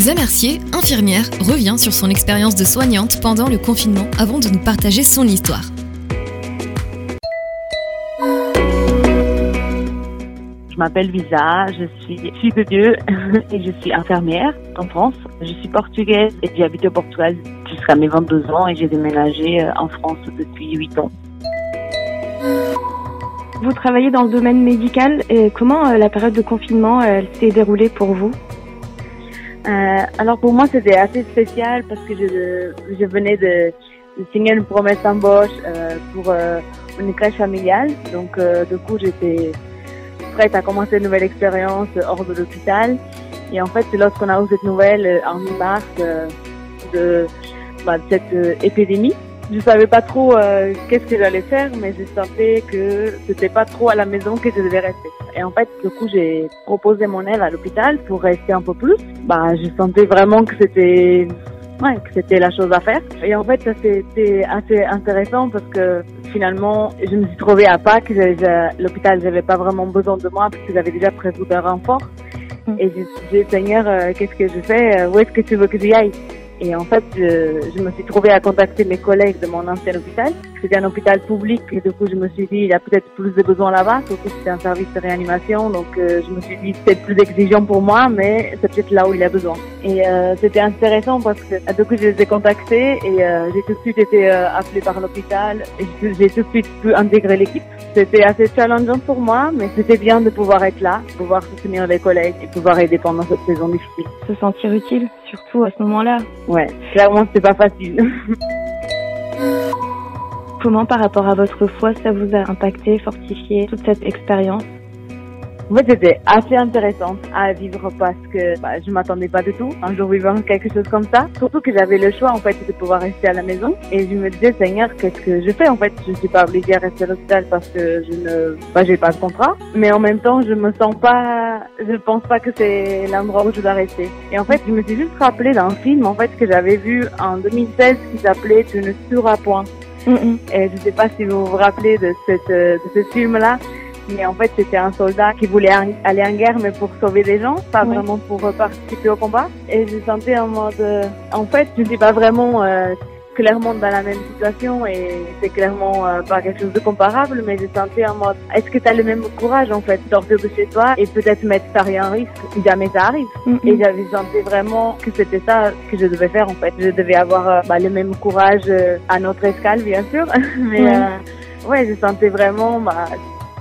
Lisa Mercier, infirmière, revient sur son expérience de soignante pendant le confinement avant de nous partager son histoire. Je m'appelle Visa, je suis fille de Dieu et je suis infirmière en France. Je suis portugaise et j'ai habité au Portugal jusqu'à mes 22 ans et j'ai déménagé euh, en France depuis 8 ans. Vous travaillez dans le domaine médical et comment euh, la période de confinement elle s'est déroulée pour vous? Euh, alors pour moi c'était assez spécial parce que je, je venais de, de signer une promesse d'embauche euh, pour euh, une crèche familiale. Donc euh, du coup j'étais prête à commencer une nouvelle expérience hors de l'hôpital. Et en fait lorsqu'on a eu cette nouvelle euh, en mi-mars euh, de, bah, de cette épidémie, je savais pas trop euh, qu'est-ce que j'allais faire, mais je sentais que c'était pas trop à la maison que je devais rester. Et en fait, du coup, j'ai proposé mon aide à l'hôpital pour rester un peu plus. Bah, je sentais vraiment que c'était ouais, que c'était la chose à faire. Et en fait, ça c'était assez intéressant parce que finalement, je me suis trouvée à Pâques. L'hôpital n'avait pas vraiment besoin de moi parce que j'avais déjà prévu d'un renfort. Mm. Et je j'ai dit, Seigneur, euh, qu'est-ce que je fais? Euh, Où est-ce que tu veux que j'y aille? Et en fait, je, je me suis trouvée à contacter mes collègues de mon ancien hôpital. C'était un hôpital public et du coup, je me suis dit, il y a peut-être plus de besoins là-bas, surtout que c'était un service de réanimation. Donc, euh, je me suis dit, c'est plus exigeant pour moi, mais c'est peut-être là où il a besoin. Et euh, c'était intéressant parce que euh, du coup, je les ai contactés et euh, j'ai tout de suite été euh, appelée par l'hôpital et j'ai tout de suite pu intégrer l'équipe. C'était assez challengeant pour moi, mais c'était bien de pouvoir être là, pouvoir soutenir les collègues et pouvoir aider pendant cette saison difficile. Se sentir utile, surtout à ce moment-là. Ouais, clairement, c'était pas facile. Comment par rapport à votre foi ça vous a impacté, fortifié toute cette expérience? En fait, c'était assez intéressant à vivre parce que bah, je m'attendais pas du tout un jour vivant quelque chose comme ça. Surtout que j'avais le choix en fait de pouvoir rester à la maison et je me disais Seigneur, qu'est-ce que je fais en fait? Je suis pas obligée à rester à l'hôpital parce que je ne, bah, j'ai pas de contrat. Mais en même temps, je me sens pas, je pense pas que c'est l'endroit où je dois rester. Et en fait, je me suis juste rappelé d'un film en fait que j'avais vu en 2016 qui s'appelait Tu ne tueras point. Et je sais pas si vous vous rappelez de, cette, euh, de ce film-là, mais en fait c'était un soldat qui voulait aller en guerre mais pour sauver des gens, pas vraiment pour euh, participer au combat. Et je sentais en mode, euh, en fait je suis pas vraiment euh, clairement dans la même situation et c'est clairement euh, pas quelque chose de comparable, mais je sentais en mode, est-ce que tu as le même courage en fait, sortir de chez toi et peut-être mettre ta vie en risque jamais ça arrive. Et j'avais senti vraiment que c'était ça que je devais faire en fait. Je devais avoir euh, bah, le même courage euh, à notre escale bien sûr, mais Ouais. euh, ouais, je sentais vraiment bah,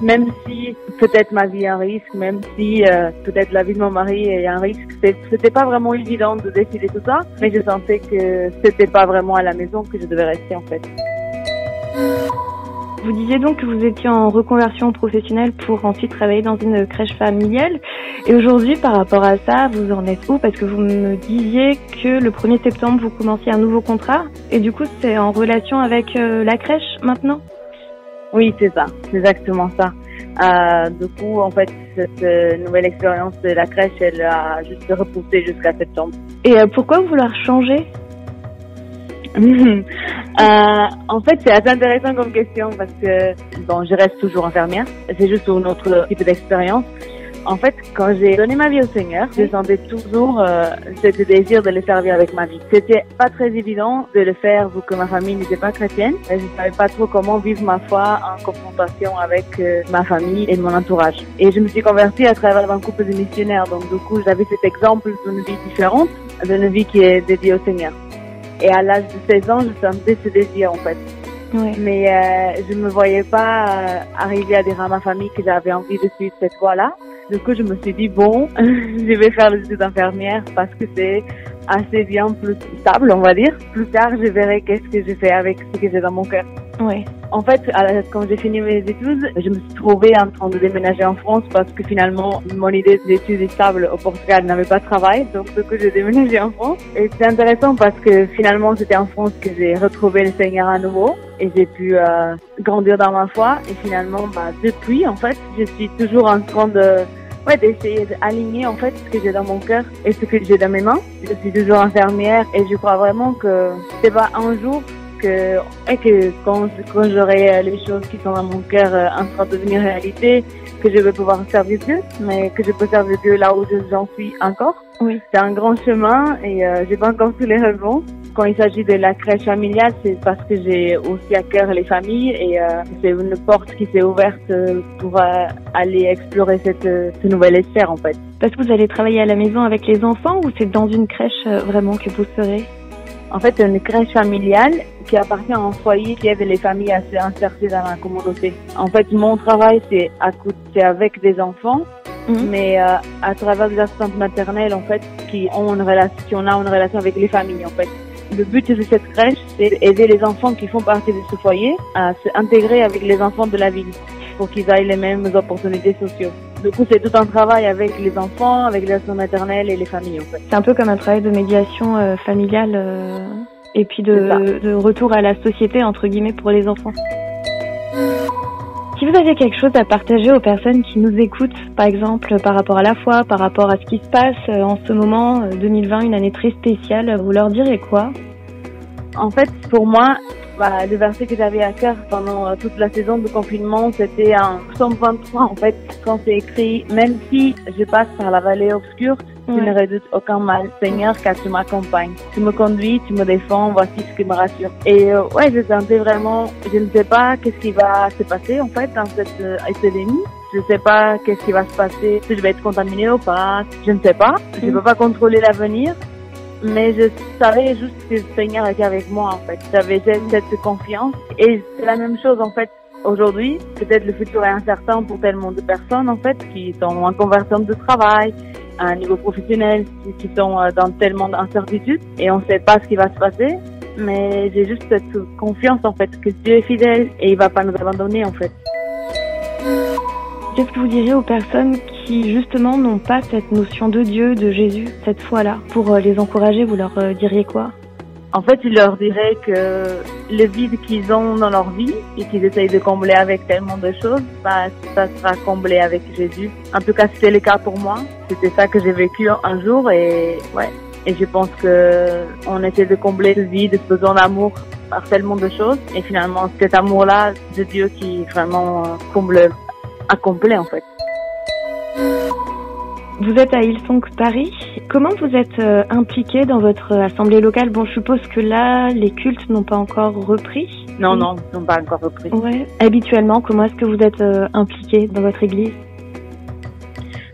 même si peut-être ma vie est un risque, même si euh, peut-être la vie de mon mari est un risque, c'était pas vraiment évident de décider tout ça, mais je sentais que c'était pas vraiment à la maison que je devais rester en fait. Vous disiez donc que vous étiez en reconversion professionnelle pour ensuite travailler dans une crèche familiale. Et aujourd'hui, par rapport à ça, vous en êtes où? Parce que vous me disiez que le 1er septembre, vous commenciez un nouveau contrat. Et du coup, c'est en relation avec euh, la crèche maintenant? Oui, c'est ça, c'est exactement ça. Euh, du coup, en fait, cette euh, nouvelle expérience de la crèche, elle a juste repoussé jusqu'à septembre. Et euh, pourquoi vouloir changer? Euh, en fait, c'est assez intéressant comme question parce que bon, je reste toujours infirmière. C'est juste une autre type d'expérience. En fait, quand j'ai donné ma vie au Seigneur, je sentais toujours euh, ce désir de le servir avec ma vie. C'était pas très évident de le faire vu que ma famille n'était pas chrétienne. Je savais pas trop comment vivre ma foi en confrontation avec euh, ma famille et mon entourage. Et je me suis convertie à travers un couple de missionnaires. Donc, du coup, j'avais cet exemple d'une vie différente, d'une vie qui est dédiée au Seigneur. Et à l'âge de 16 ans, je sentais ce désir en fait. Ouais. Mais euh, je me voyais pas euh, arriver à dire à ma famille que j'avais envie de suivre cette voie-là. Du coup, je me suis dit, bon, je vais faire les études d'infirmière parce que c'est assez bien plus stable, on va dire. Plus tard, je verrai qu'est-ce que je fais avec ce que j'ai dans mon cœur. Ouais. En fait, quand j'ai fini mes études, je me suis trouvée en train de déménager en France parce que finalement, mon idée d'études stables au Portugal n'avait pas de travail. Donc, du coup, j'ai déménagé en France. Et c'est intéressant parce que finalement, c'était en France que j'ai retrouvé le Seigneur à nouveau et j'ai pu euh, grandir dans ma foi. Et finalement, bah, depuis, en fait, je suis toujours en train de ouais, d'essayer d'aligner en fait ce que j'ai dans mon cœur et ce que j'ai dans mes mains. Je suis toujours infirmière et je crois vraiment que c'est pas un jour que, et que quand, quand j'aurai les choses qui sont dans mon cœur en train de devenir réalité, que je vais pouvoir servir Dieu, mais que je peux servir Dieu là où j'en suis encore. Oui. C'est un grand chemin et euh, j'ai pas encore tous les réponses. Quand il s'agit de la crèche familiale, c'est parce que j'ai aussi à cœur les familles et euh, c'est une porte qui s'est ouverte euh, pour euh, aller explorer cette, euh, ce nouvel sphère en fait. Parce que vous allez travailler à la maison avec les enfants ou c'est dans une crèche vraiment que vous serez? En fait, une crèche familiale qui appartient à un foyer qui aide les familles à s'insérer dans la communauté. En fait, mon travail, c'est à côté avec des enfants, Mhm. mais euh, à travers des assistantes maternelles, en fait, qui ont une relation, qui ont une relation avec les familles, en fait. Le but de cette crèche, c'est d'aider les enfants qui font partie de ce foyer à s'intégrer avec les enfants de la ville pour qu'ils aient les mêmes opportunités sociales. Du coup, c'est tout un travail avec les enfants, avec les assistantes maternelles et les familles, en fait. C'est un peu comme un travail de médiation euh, familiale euh, et puis de retour à la société, entre guillemets, pour les enfants. Vous avez quelque chose à partager aux personnes qui nous écoutent, par exemple par rapport à la foi, par rapport à ce qui se passe euh, en ce moment, euh, 2020, une année très spéciale, vous leur direz quoi? En fait, pour moi, bah, le verset que j'avais à cœur pendant euh, toute la saison de confinement, c'était un psaume 23, en fait, quand c'est écrit « Même si je passe par la vallée obscure, je Ouais. ne redoute aucun mal, Seigneur, car tu m'accompagnes. Tu me conduis, tu me défends, voici ce qui me rassure. » Et euh, ouais, je sentais vraiment, je ne sais pas qu'est-ce qui va se passer, en fait, dans cette euh, épidémie. Je ne sais pas qu'est-ce qui va se passer, si je vais être contaminée ou pas, je ne sais pas. Je ne Mm. peux pas contrôler l'avenir, mais je savais juste que le Seigneur était avec moi en fait. J'avais cette, cette confiance et c'est la même chose en fait aujourd'hui. Peut-être le futur est incertain pour tellement de personnes en fait qui sont en conversion de travail, à un niveau professionnel, qui, sont euh, dans tellement d'incertitudes et on ne sait pas ce qui va se passer. Mais j'ai juste cette confiance en fait que Dieu est fidèle et il va pas nous abandonner en fait. Qu'est-ce que vous diriez aux personnes qui justement n'ont pas cette notion de Dieu, de Jésus, cette foi-là? Pour euh, les encourager, vous leur euh, diriez quoi? En fait, je leur dirais que le vide qu'ils ont dans leur vie et qu'ils essayent de combler avec tellement de choses, bah, ça sera comblé avec Jésus. En tout cas, c'était le cas pour moi. C'était ça que j'ai vécu un jour et ouais. Et je pense que on essaie de combler ce vide, besoin d'amour par tellement de choses. Et finalement, cet amour-là de Dieu qui vraiment comble, a comblé en fait. Vous êtes à Hillsong Paris. Comment vous êtes euh, impliqué dans votre assemblée locale? Bon, je suppose que là, les cultes n'ont pas encore repris. Non, non, ils n'ont pas encore repris. Ouais. Habituellement, comment est-ce que vous êtes euh, impliqué dans votre église?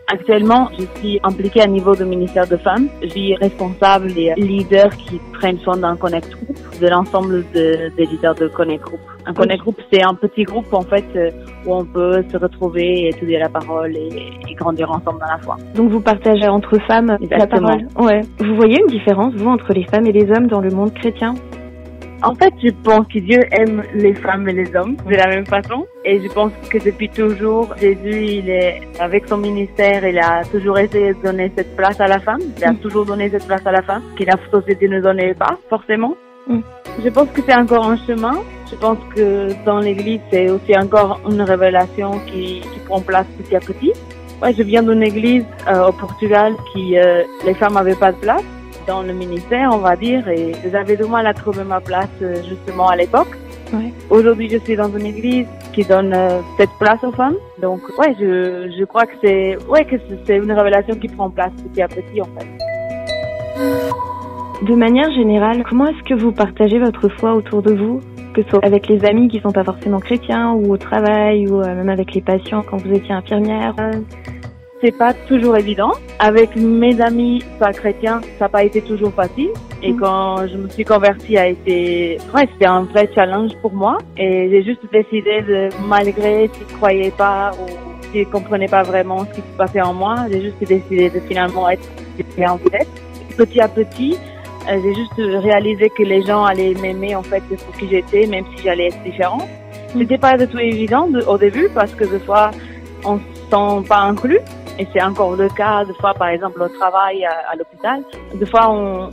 Actuellement, je suis impliquée à niveau de ministère de femmes. Je suis responsable des leaders qui prennent soin d'un Connect Group, de l'ensemble de- des leaders de Connect Group. Un Connect Group, c'est un petit groupe en fait euh, où on peut se retrouver, étudier la parole et, et grandir ensemble dans la foi. Donc vous partagez entre femmes la Exactement. parole. Ouais. Vous voyez une différence, vous, entre les femmes et les hommes dans le monde chrétien? En fait, je pense que Dieu aime les femmes et les hommes de la même façon. Et je pense que depuis toujours, Jésus, il est, avec son ministère, il a toujours essayé de donner cette place à la femme. Il a Mm. toujours donné cette place à la femme, que la société ne donnait pas, forcément. Mm. Je pense que c'est encore un chemin. Je pense que dans l'église, c'est aussi encore une révélation qui, qui prend place petit à petit. Ouais, je viens d'une église euh, au Portugal qui, euh, les femmes n'avaient pas de place dans le ministère, on va dire, et j'avais du mal à trouver ma place euh, justement à l'époque. Ouais. Aujourd'hui, je suis dans une église qui donne euh, cette place aux femmes. Donc, ouais, je, je crois que c'est, ouais, que c'est- c'est une révélation qui prend place petit à petit, en fait. De manière générale, comment est-ce que vous partagez votre foi autour de vous Que ce soit avec les amis qui sont pas forcément chrétiens, ou au travail, ou euh, même avec les patients quand vous étiez infirmière? Euh, c'est pas toujours évident. Avec mes amis pas chrétiens, ça n'a pas été toujours facile. Et Mhm. quand je me suis convertie, a été, ouais, c'était un vrai challenge pour moi. Et j'ai juste décidé de, malgré s'ils ne croyaient pas ou s'ils ne comprenaient pas vraiment ce qui se passait en moi, j'ai juste décidé de finalement être en tête. Petit à petit, euh, j'ai juste réalisé que les gens allaient m'aimer en fait pour qui j'étais, même si j'allais être différente. C'était pas du tout évident de- au début parce que des fois on se sent pas inclus et c'est encore le cas des fois par exemple au travail à, à l'hôpital. Des fois on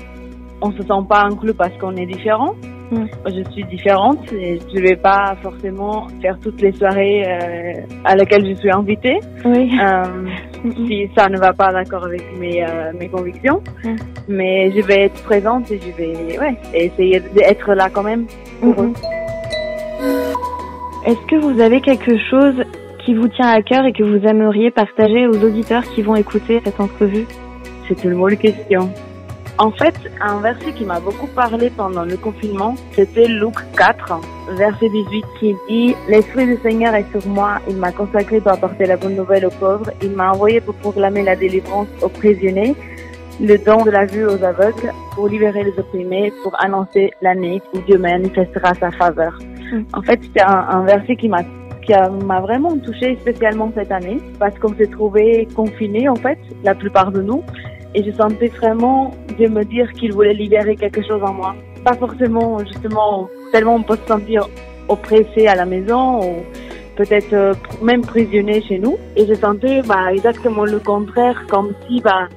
on se sent pas inclus parce qu'on est différent. Mm. Je suis différente et je vais pas forcément faire toutes les soirées euh, à laquelle je suis invitée. Oui. Euh, si ça ne va pas d'accord avec mes, euh, mes convictions. Mm. Mais je vais être présente et je vais ouais, essayer d'être là quand même pour eux. Est-ce que vous avez quelque chose qui vous tient à cœur et que vous aimeriez partager aux auditeurs qui vont écouter cette entrevue C'est une bonne question. En fait, un verset qui m'a beaucoup parlé pendant le confinement, c'était Luc 4, verset 18, qui dit « L'Esprit du Seigneur est sur moi, il m'a consacré pour apporter la bonne nouvelle aux pauvres, il m'a envoyé pour proclamer la délivrance aux prisonniers, le don de la vue aux aveugles, pour libérer les opprimés, pour annoncer l'année où Dieu manifestera sa faveur. Mm. En fait, c'est un, un verset qui m'a qui m'a vraiment touchée spécialement cette année parce qu'on s'est trouvé confinés en fait, la plupart de nous, et je sentais vraiment de me dire qu'il voulait libérer quelque chose en moi. Pas forcément, justement, tellement on peut se sentir oppressé à la maison ou peut-être euh, même prisonnier chez nous. Et je sentais bah, exactement le contraire, comme si bah,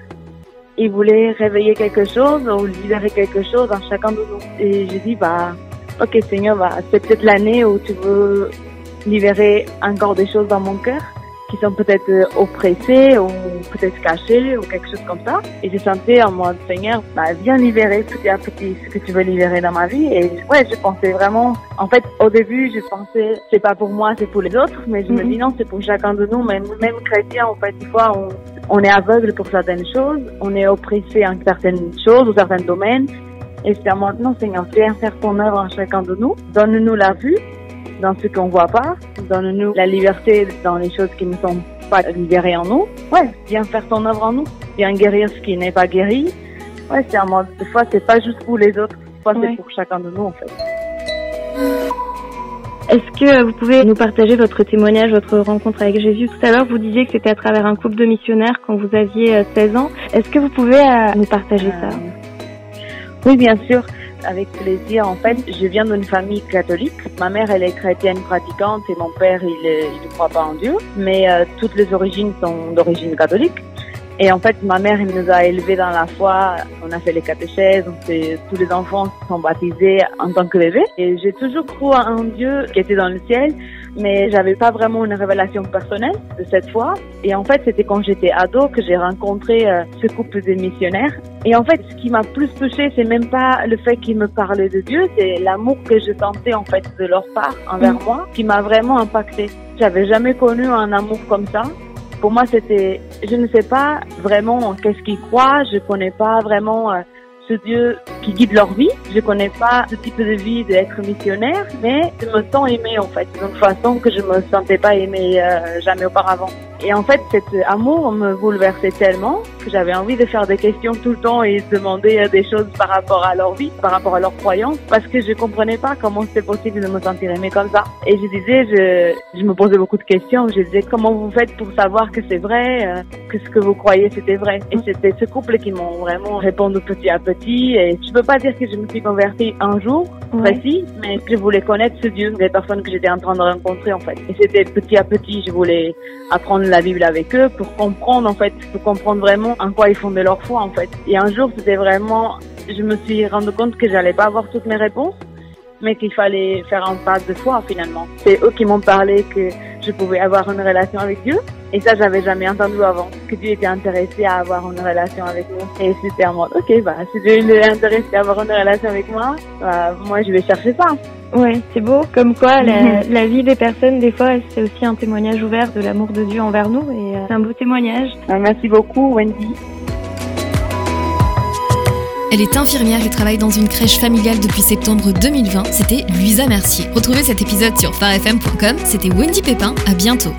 il voulait réveiller quelque chose ou libérer quelque chose en chacun de nous. Et je dis, bah, ok Seigneur, bah, c'est peut-être l'année où tu veux libérer encore des choses dans mon cœur qui sont peut-être euh, oppressés ou peut-être cachés ou quelque chose comme ça. Et j'ai senti en mode Seigneur, bah, viens libérer petit à petit ce que tu veux libérer dans ma vie. Et ouais, je pensais vraiment, en fait, au début, je pensais, c'est pas pour moi, c'est pour les autres, mais je me mhm. dis non, c'est pour chacun de nous, même, même chrétiens, en fait, des fois, on, on est aveugle pour certaines choses, on est oppressé en certaines choses ou certains domaines. Et c'est à moi, non, Seigneur, viens faire ton œuvre en chacun de nous. Donne-nous la vue dans ce qu'on voit pas. Donne-nous la liberté dans les choses qui ne sont pas libérées en nous. Ouais, viens faire ton œuvre en nous. Viens guérir ce qui n'est pas guéri. Ouais, c'est un mode. Des fois, c'est pas juste pour les autres. Des fois, c'est pour chacun de nous, en fait. Est-ce que vous pouvez nous partager votre témoignage, votre rencontre avec Jésus? Tout à l'heure, vous disiez que c'était à travers un couple de missionnaires quand vous aviez 16 euh, ans. Est-ce que vous pouvez euh, nous partager ça? euh, Oui, bien sûr avec plaisir. En fait, je viens d'une famille catholique. Ma mère, elle est chrétienne pratiquante et mon père, il ne croit pas en Dieu. Mais euh, toutes les origines sont d'origine catholique. Et en fait, ma mère, elle nous a élevés dans la foi. On a fait les catéchèses. tous les enfants sont baptisés en tant que bébés. Et j'ai toujours cru un Dieu qui était dans le ciel mais j'avais pas vraiment une révélation personnelle de cette foi. Et en fait, c'était quand j'étais ado que j'ai rencontré euh, ce couple de missionnaires. Et en fait, ce qui m'a plus touché, c'est même pas le fait qu'ils me parlaient de Dieu, c'est l'amour que je sentais en fait de leur part envers mm. moi, qui m'a vraiment impacté. J'avais jamais connu un amour comme ça. Pour moi, c'était, je ne sais pas vraiment qu'est-ce qu'ils croient, je connais pas vraiment euh, ce Dieu qui guide leur vie. Je connais pas ce type de vie d'être missionnaire, mais je me sens aimée en fait, d'une façon que je me sentais pas aimée euh, jamais auparavant. Et en fait, cet amour me bouleversait tellement que j'avais envie de faire des questions tout le temps et de demander euh, des choses par rapport à leur vie, par rapport à leurs croyances, parce que je comprenais pas comment c'était possible de me sentir aimée comme ça. Et je disais, je, je me posais beaucoup de questions. Je disais, comment vous faites pour savoir que c'est vrai, euh, que ce que vous croyez c'était vrai? Et c'était ce couple qui m'ont vraiment répondu petit à petit. Et je peux pas dire que je me suis convertie un jour précis, mais je voulais connaître ce Dieu, des personnes que j'étais en train de rencontrer en fait. Et c'était petit à petit, je voulais apprendre la Bible avec eux pour comprendre en fait, pour comprendre vraiment en quoi ils fondaient leur foi en fait. Et un jour, c'était vraiment, je me suis rendu compte que j'allais pas avoir toutes mes réponses, mais qu'il fallait faire un pas de foi finalement. C'est eux qui m'ont parlé que je pouvais avoir une relation avec Dieu. Et ça, j'avais jamais entendu avant, que Dieu était intéressé à avoir une relation avec nous. Et c'était en mode, ok, bah, si Dieu est intéressé à avoir une relation avec moi, bah, moi, je vais chercher ça. Ouais, c'est beau. Comme quoi, la, la, vie des personnes, des fois, c'est aussi un témoignage ouvert de l'amour de Dieu envers nous. Et euh, c'est un beau témoignage. Bah, merci beaucoup, Wendy. Elle est infirmière et travaille dans une crèche familiale depuis septembre 2020. C'était Luisa Mercier. Retrouvez cet épisode sur farfm.com. C'était Wendy Pépin. À bientôt.